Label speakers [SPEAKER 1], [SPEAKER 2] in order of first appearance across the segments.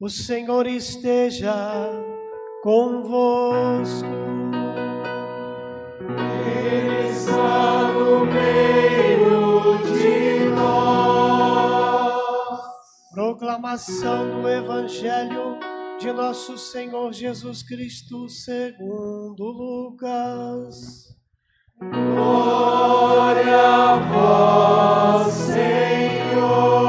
[SPEAKER 1] O Senhor esteja convosco.
[SPEAKER 2] Ele está no meio de nós.
[SPEAKER 1] Proclamação do Evangelho de nosso Senhor Jesus Cristo, segundo Lucas.
[SPEAKER 2] Glória a vós, Senhor.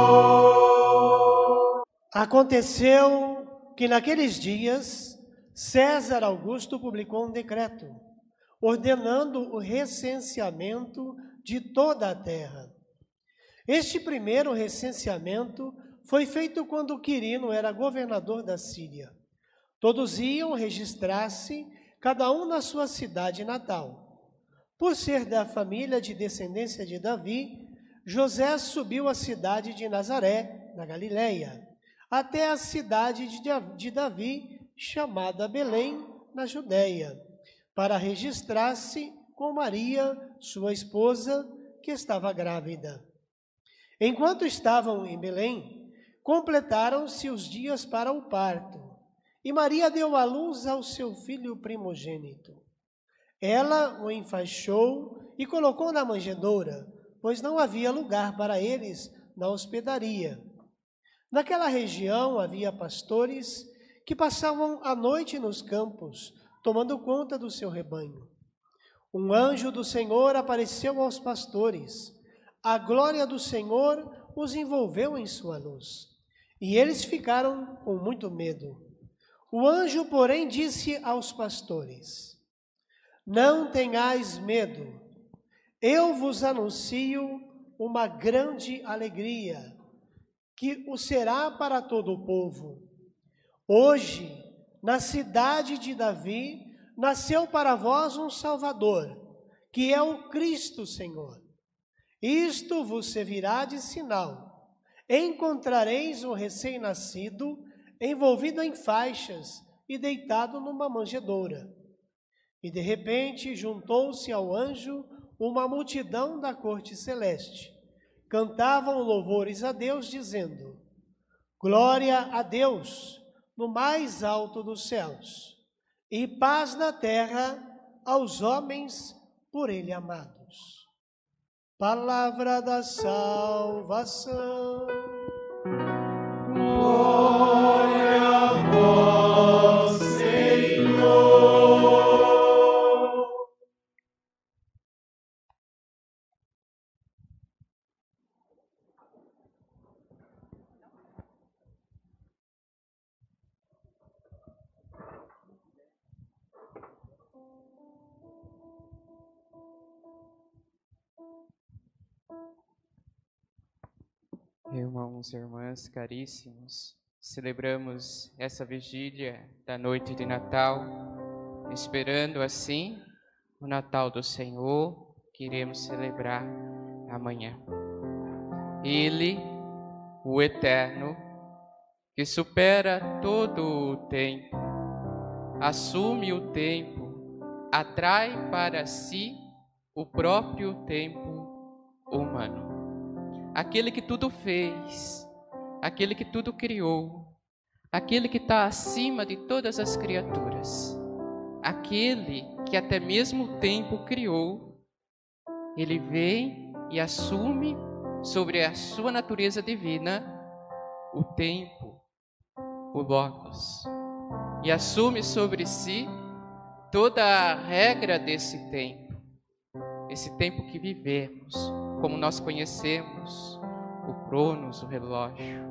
[SPEAKER 1] Aconteceu que naqueles dias César Augusto publicou um decreto ordenando o recenseamento de toda a terra. Este primeiro recenseamento foi feito quando Quirino era governador da Síria. Todos iam registrar-se, cada um na sua cidade natal. Por ser da família de descendência de Davi, José subiu à cidade de Nazaré, na Galiléia, até a cidade de Davi, chamada Belém, na Judéia, para registrar-se com Maria, sua esposa, que estava grávida. Enquanto estavam em Belém, completaram-se os dias para o parto, e Maria deu à luz ao seu filho primogênito. Ela o enfaixou e colocou na manjedoura, pois não havia lugar para eles na hospedaria. Naquela região havia pastores que passavam a noite nos campos, tomando conta do seu rebanho. Um anjo do Senhor apareceu aos pastores. A glória do Senhor os envolveu em sua luz. E eles ficaram com muito medo. O anjo, porém, disse aos pastores: Não tenhais medo, eu vos anuncio uma grande alegria, que o será para todo o povo. Hoje, na cidade de Davi, nasceu para vós um Salvador, que é o Cristo Senhor. Isto vos servirá de sinal encontrareis o recém-nascido envolvido em faixas e deitado numa manjedoura. E de repente juntou-se ao anjo uma multidão da corte celeste. Cantavam louvores a Deus, dizendo: Glória a Deus no mais alto dos céus, e paz na terra aos homens por Ele amados. Palavra da salvação.
[SPEAKER 2] Glória
[SPEAKER 3] Irmãos e irmãs caríssimos, celebramos essa vigília da noite de Natal, esperando assim o Natal do Senhor que iremos celebrar amanhã. Ele, o Eterno, que supera todo o tempo, assume o tempo, atrai para si o próprio tempo humano aquele que tudo fez, aquele que tudo criou, aquele que está acima de todas as criaturas, aquele que até mesmo o tempo criou, ele vem e assume sobre a sua natureza divina o tempo, o Logos, e assume sobre si toda a regra desse tempo, esse tempo que vivemos como nós conhecemos o cronos, o relógio.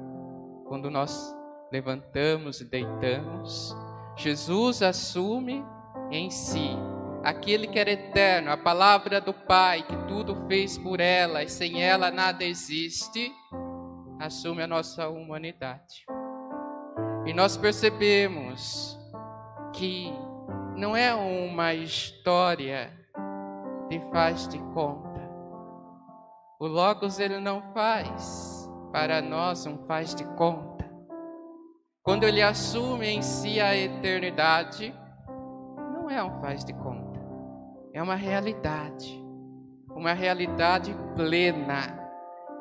[SPEAKER 3] Quando nós levantamos e deitamos, Jesus assume em si aquele que era eterno, a palavra do Pai, que tudo fez por ela e sem ela nada existe, assume a nossa humanidade. E nós percebemos que não é uma história de faz de conta, o Logos ele não faz para nós um faz de conta. Quando ele assume em si a eternidade, não é um faz de conta. É uma realidade. Uma realidade plena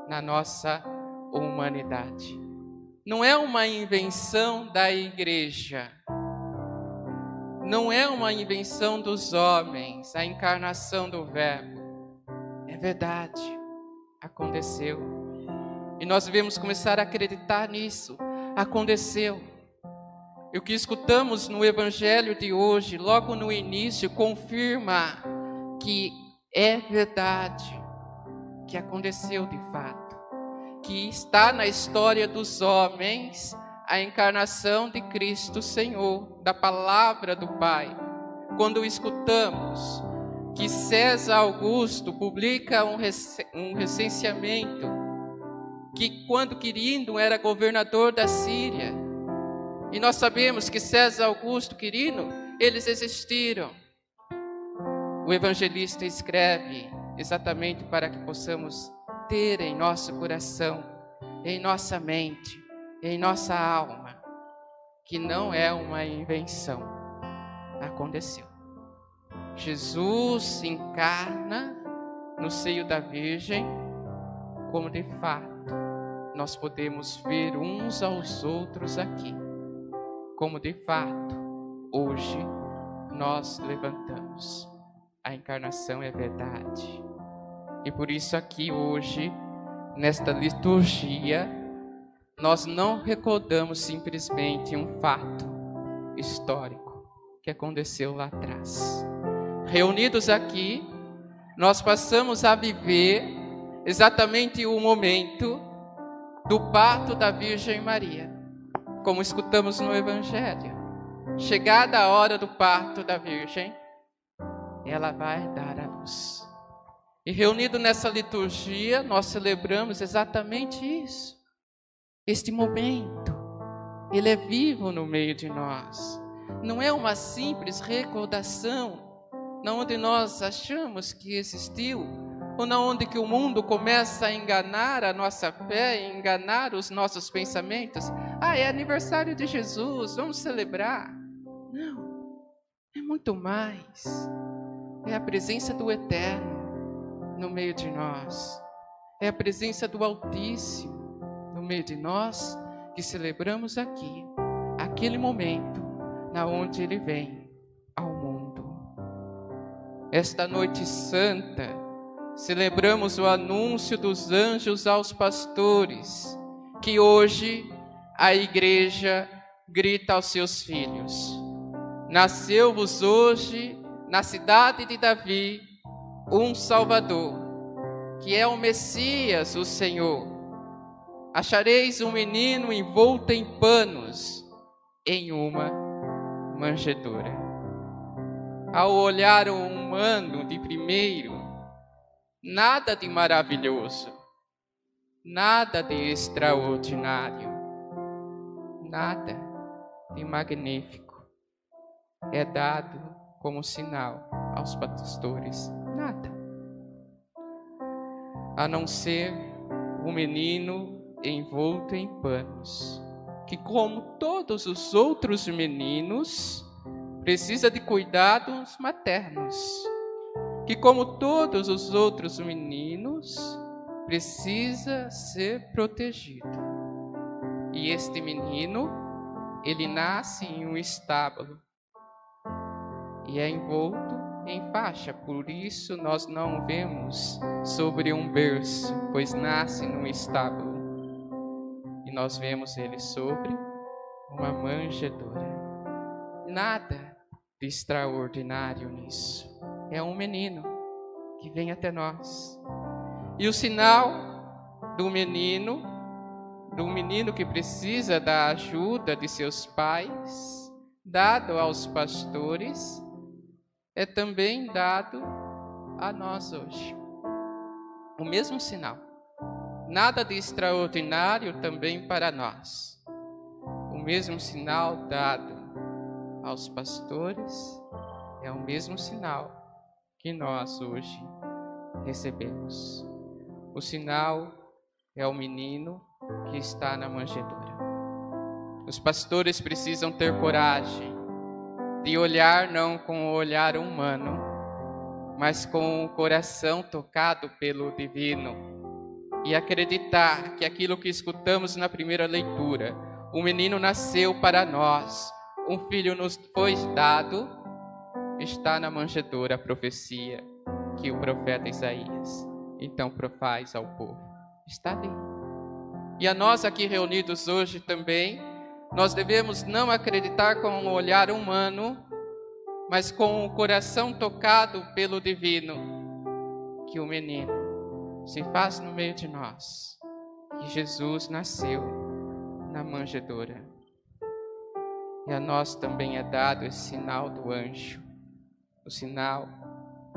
[SPEAKER 3] na nossa humanidade. não é uma invenção da igreja, não é uma invenção dos homens, a encarnação do Verbo. É verdade, aconteceu. E nós devemos começar a acreditar nisso. Aconteceu. E o que escutamos no Evangelho de hoje, logo no início, confirma que é verdade, que aconteceu de fato, que está na história dos homens a encarnação de Cristo Senhor, da palavra do Pai. Quando escutamos que César Augusto publica um, um recenseamento que quando Quirino era governador da Síria, e nós sabemos que César Augusto, Quirino, eles existiram. O evangelista escreve exatamente para que possamos ter em nosso coração, em nossa mente, em nossa alma, que não é uma invenção, aconteceu. Jesus se encarna no seio da Virgem, como de fato nós podemos ver uns aos outros aqui, como de fato hoje nós levantamos. A encarnação é verdade. E por isso, aqui hoje, nesta liturgia, nós não recordamos simplesmente um fato histórico que aconteceu lá atrás. Reunidos aqui, nós passamos a viver exatamente o momento do parto da Virgem Maria, como escutamos no Evangelho. Chegada a hora do parto da Virgem, ela vai dar a luz. E reunido nessa liturgia, nós celebramos exatamente isso. Este momento, ele é vivo no meio de nós. Não é uma simples recordação, na onde nós achamos que existiu ou na onde que o mundo começa a enganar a nossa fé, enganar os nossos pensamentos. Ah, é aniversário de Jesus, vamos celebrar. Não, é muito mais. É a presença do Eterno no meio de nós. É a presença do Altíssimo no meio de nós que celebramos aqui, aquele momento na onde ele vem. Esta noite santa, celebramos o anúncio dos anjos aos pastores, que hoje a igreja grita aos seus filhos: Nasceu-vos hoje, na cidade de Davi, um Salvador, que é o Messias, o Senhor. Achareis um menino envolto em panos, em uma manjedoura. Ao olhar humano de primeiro, nada de maravilhoso, nada de extraordinário, nada de magnífico é dado como sinal aos pastores, nada, a não ser o um menino envolto em panos, que, como todos os outros meninos, precisa de cuidados maternos que, como todos os outros meninos, precisa ser protegido. E este menino, ele nasce em um estábulo e é envolto em faixa, por isso nós não vemos sobre um berço, pois nasce num estábulo. E nós vemos ele sobre uma manjedoura. Nada de extraordinário nisso é um menino que vem até nós. E o sinal do menino, do menino que precisa da ajuda de seus pais, dado aos pastores, é também dado a nós hoje. O mesmo sinal. Nada de extraordinário também para nós. O mesmo sinal dado aos pastores é o mesmo sinal que nós hoje recebemos. O sinal é o menino que está na manjedoura. Os pastores precisam ter coragem de olhar não com o olhar humano, mas com o coração tocado pelo divino e acreditar que aquilo que escutamos na primeira leitura, o menino nasceu para nós, um filho nos foi dado, está na manjedoura a profecia que o profeta Isaías então profaz ao povo. Está ali. E a nós aqui reunidos hoje também, nós devemos não acreditar com um olhar humano, mas com o coração tocado pelo divino, que o menino se faz no meio de nós, que Jesus nasceu na manjedoura. E a nós também é dado esse sinal do anjo, o sinal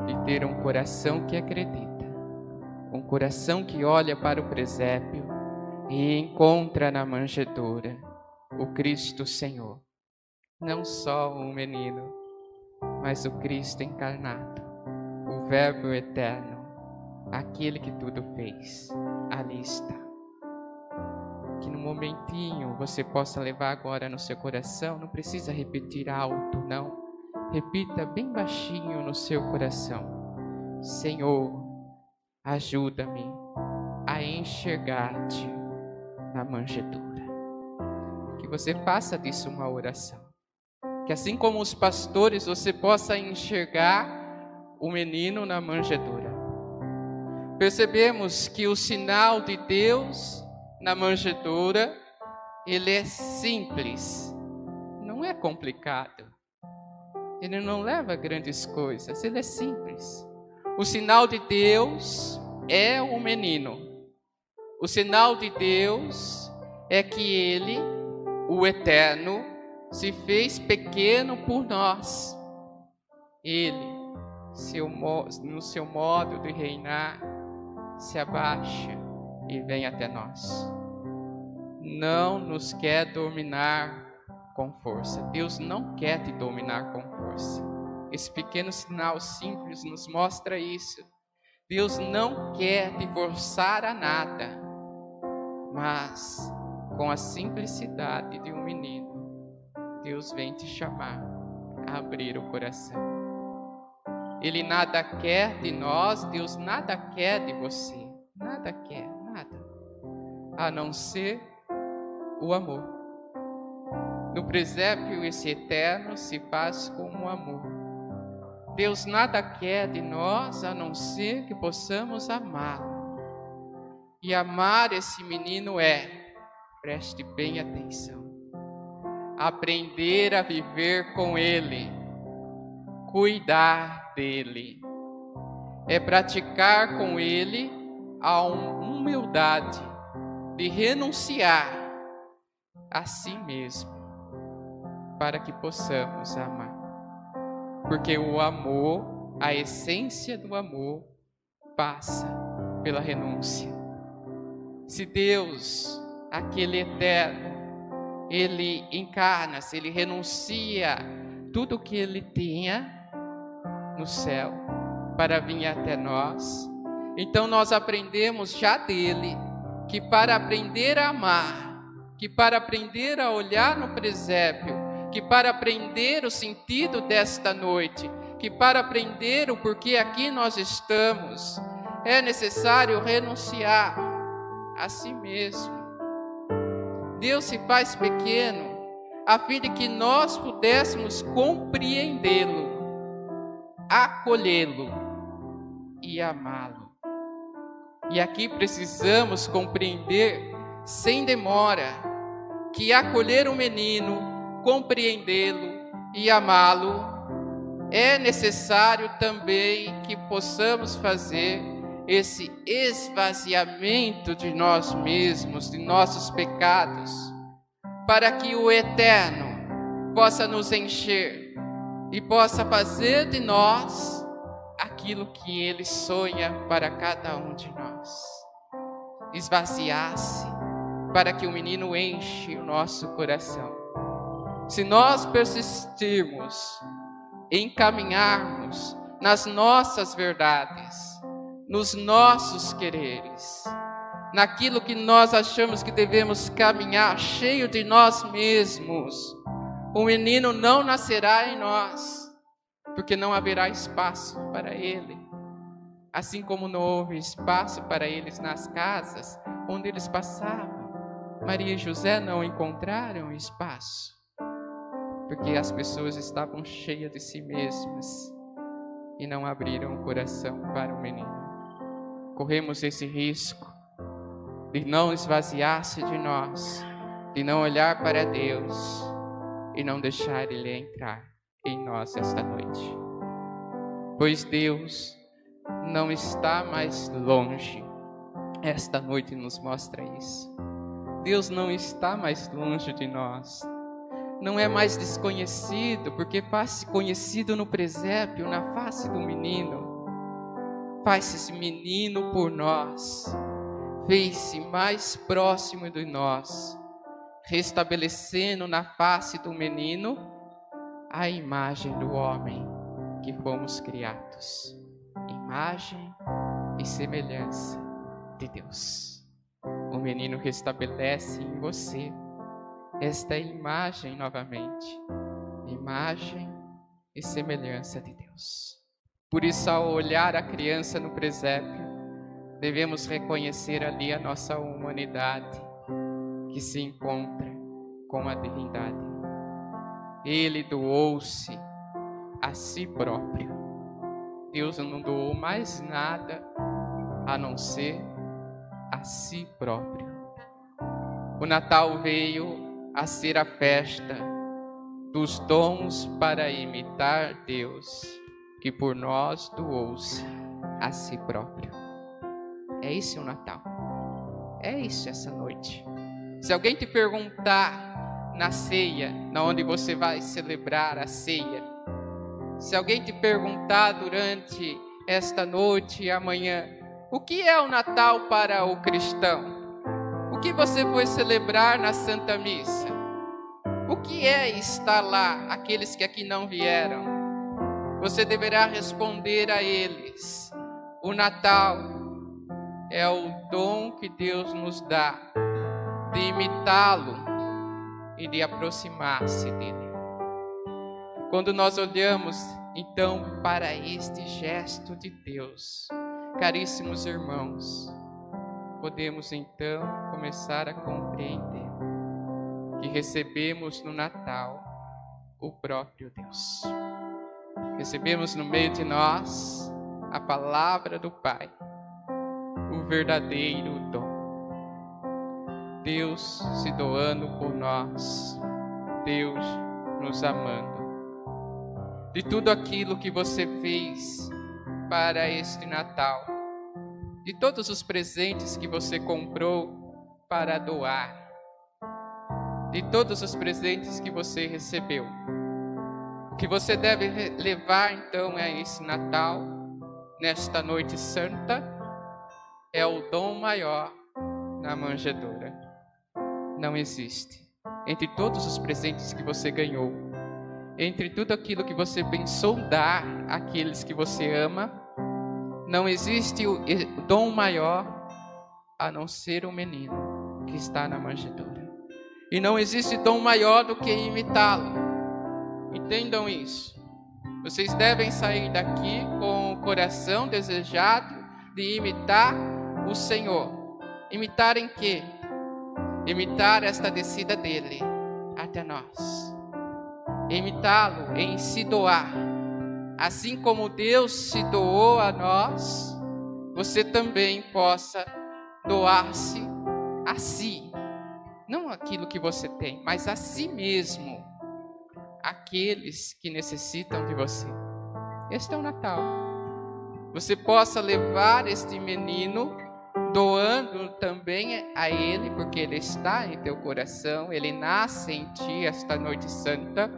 [SPEAKER 3] de ter um coração que acredita, um coração que olha para o presépio e encontra na manjedoura o Cristo Senhor. Não só um menino, mas o Cristo encarnado, o Verbo eterno, aquele que tudo fez. Ali está. Que no momentinho você possa levar agora no seu coração, não precisa repetir alto, não. Repita bem baixinho no seu coração: Senhor, ajuda-me a enxergar-te na manjedoura. Que você faça disso uma oração. Que assim como os pastores, você possa enxergar o menino na manjedoura. Percebemos que o sinal de Deus na manjedoura, ele é simples, não é complicado. Ele não leva grandes coisas, ele é simples. O sinal de Deus é o menino. O sinal de Deus é que ele, o eterno, se fez pequeno por nós. Ele, seu, no seu modo de reinar, se abaixa e vem até nós. Não nos quer dominar com força. Deus não quer te dominar com força. Esse pequeno sinal simples nos mostra isso. Deus não quer te forçar a nada, mas com a simplicidade de um menino, Deus vem te chamar a abrir o coração. Ele nada quer de nós, Deus nada quer de você, nada quer, a não ser o amor. No presépio, esse eterno se faz como amor. Deus nada quer de nós a não ser que possamos amá-lo. E amar esse menino é, preste bem atenção, aprender a viver com ele, cuidar dele, é praticar com ele a humildade de renunciar a si mesmo para que possamos amar. Porque o amor, a essência do amor, passa pela renúncia. Se Deus, aquele eterno, ele encarna-se, ele renuncia tudo que ele tinha no céu para vir até nós. Então nós aprendemos já dele que para aprender a amar, que para aprender a olhar no presépio, que para aprender o sentido desta noite, que para aprender o porquê aqui nós estamos, é necessário renunciar a si mesmo. Deus se faz pequeno a fim de que nós pudéssemos compreendê-lo, acolhê-lo e amá-lo. E aqui precisamos compreender sem demora que acolher o menino compreendê-lo e amá-lo, é necessário também que possamos fazer esse esvaziamento de nós mesmos, de nossos pecados, para que o Eterno possa nos encher e possa fazer de nós aquilo que Ele sonha para cada um de nós. Esvaziar-se para que o menino enche o nosso coração se nós persistirmos em caminharmos nas nossas verdades, nos nossos quereres, naquilo que nós achamos que devemos caminhar, cheio de nós mesmos, o menino não nascerá em nós, porque não haverá espaço para ele. assim como não houve espaço para eles nas casas onde eles passavam. Maria e José não encontraram espaço, porque as pessoas estavam cheias de si mesmas e não abriram o coração para o menino. Corremos esse risco de não esvaziar-se de nós, de não olhar para Deus e não deixar Ele entrar em nós esta noite. Pois Deus não está mais longe. Esta noite nos mostra isso. Deus não está mais longe de nós. Não é mais desconhecido, porque faz-se conhecido no presépio, na face do menino. Faz-se menino por nós. Fez-se mais próximo de nós, restabelecendo na face do menino a imagem do homem que fomos criados. Imagem e semelhança de Deus o menino restabelece em você esta imagem novamente, imagem e semelhança de Deus. Por isso, ao olhar a criança no presépio, devemos reconhecer ali a nossa humanidade que se encontra com a divindade. Ele doou-se a si próprio. Deus não doou mais nada a não ser a si próprio. O Natal veio a ser a festa dos dons para imitar Deus, que por nós doou-se a si próprio. É isso o Natal. É isso essa noite. Se alguém te perguntar na ceia, na onde você vai celebrar a ceia, se alguém te perguntar durante esta noite e amanhã, o que é o Natal para o cristão? O que você foi celebrar na Santa Missa? O que é estar lá, aqueles que aqui não vieram? Você deverá responder a eles: o Natal é o dom que Deus nos dá de imitá-lo e de aproximar-se dele. Quando nós olhamos então para este gesto de Deus, Caríssimos irmãos, podemos então começar a compreender que recebemos no Natal o próprio Deus. Recebemos no meio de nós a palavra do Pai, o verdadeiro dom. Deus se doando por nós, Deus nos amando. De tudo aquilo que você fez para este Natal, de todos os presentes que você comprou para doar, de todos os presentes que você recebeu. O que você deve levar então a esse Natal, nesta noite santa, é o dom maior na manjedoura. Não existe. Entre todos os presentes que você ganhou, entre tudo aquilo que você pensou dar àqueles que você ama, não existe o dom maior a não ser o menino que está na manjedoura. E não existe dom maior do que imitá-lo. Entendam isso. Vocês devem sair daqui com o coração desejado de imitar o Senhor. Imitar em quê? Imitar esta descida dele até nós. Imitá-lo em se doar assim como Deus se doou a nós, você também possa doar-se a si. Não aquilo que você tem, mas a si mesmo. Aqueles que necessitam de você. Este é o Natal. Você possa levar este menino doando também a ele, porque ele está em teu coração, ele nasce em ti esta noite santa,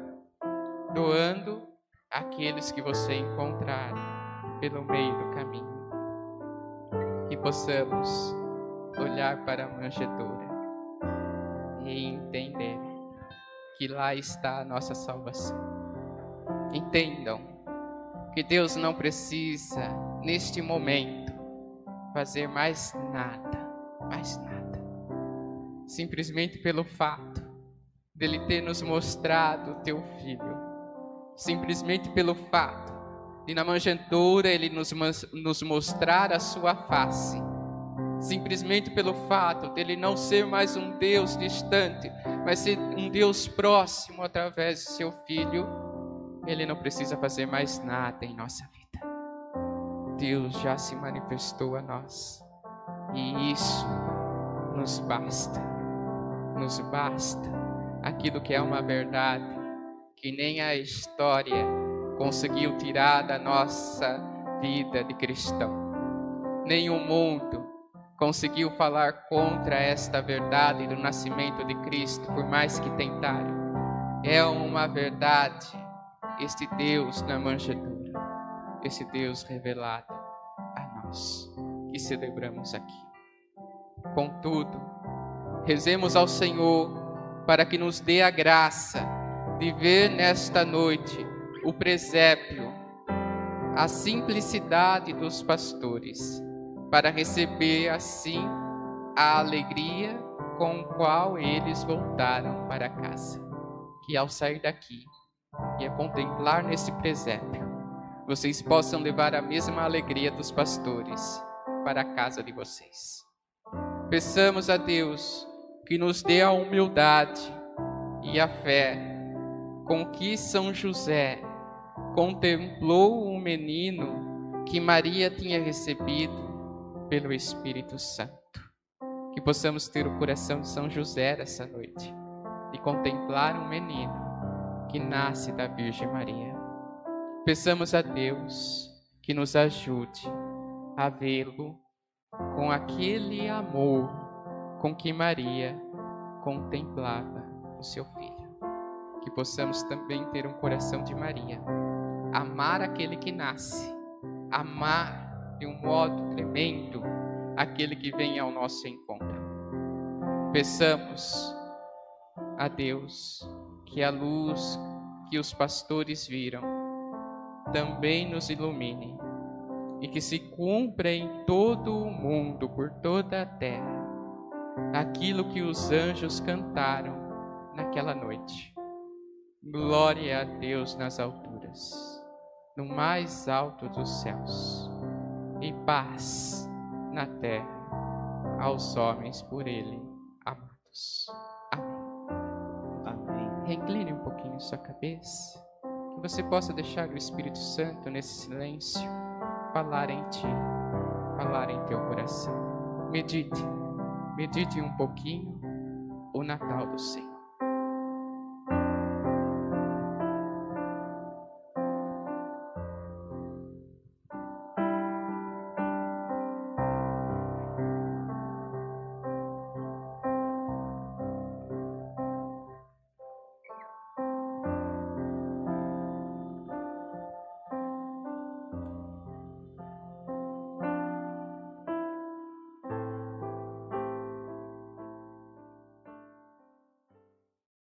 [SPEAKER 3] doando aqueles que você encontrar pelo meio do caminho. Que possamos olhar para a manjedoura e entender que lá está a nossa salvação. Entendam que Deus não precisa, neste momento, fazer mais nada, mais nada. Simplesmente pelo fato dele ter nos mostrado o teu filho simplesmente pelo fato de na manjedoura ele nos, nos mostrar a sua face. Simplesmente pelo fato dele não ser mais um Deus distante, mas ser um Deus próximo através de seu Filho, ele não precisa fazer mais nada em nossa vida. Deus já se manifestou a nós, e isso nos basta, nos basta aquilo que é uma verdade que nem a história conseguiu tirar da nossa vida de cristão. Nem o mundo conseguiu falar contra esta verdade do nascimento de Cristo, por mais que tentaram. É uma verdade, este Deus na manjedoura, esse Deus revelado nós, que celebramos aqui. Contudo, rezemos ao Senhor para que nos dê a graça de ver nesta noite o presépio, a simplicidade dos pastores, para receber assim a alegria com qual eles voltaram para casa. Que ao sair daqui e a contemplar nesse presépio, vocês possam levar a mesma alegria dos pastores para a casa de vocês. Peçamos a Deus que nos dê a humildade e a fé com que São José contemplou o menino que Maria tinha recebido pelo Espírito Santo. Que possamos ter o coração de São José essa noite e contemplar um menino que nasce da Virgem Maria. Peçamos a Deus que nos ajude a vê-lo com aquele amor com que Maria contemplava o seu filho. Que possamos também ter um coração de Maria amar aquele que nasce, amar de um modo tremendo aquele que vem ao nosso encontro. Peçamos a Deus que a luz que os pastores viram também nos ilumine e que se cumpra em todo o mundo, por toda a terra, aquilo que os anjos cantaram naquela noite. Glória a Deus nas alturas no mais alto dos céus, e paz na terra aos homens por ele amados. Amém. Amém. Recline um pouquinho sua cabeça, você possa deixar o Espírito Santo nesse silêncio falar em ti, falar em teu coração. Medite, medite um pouquinho o Natal do Senhor.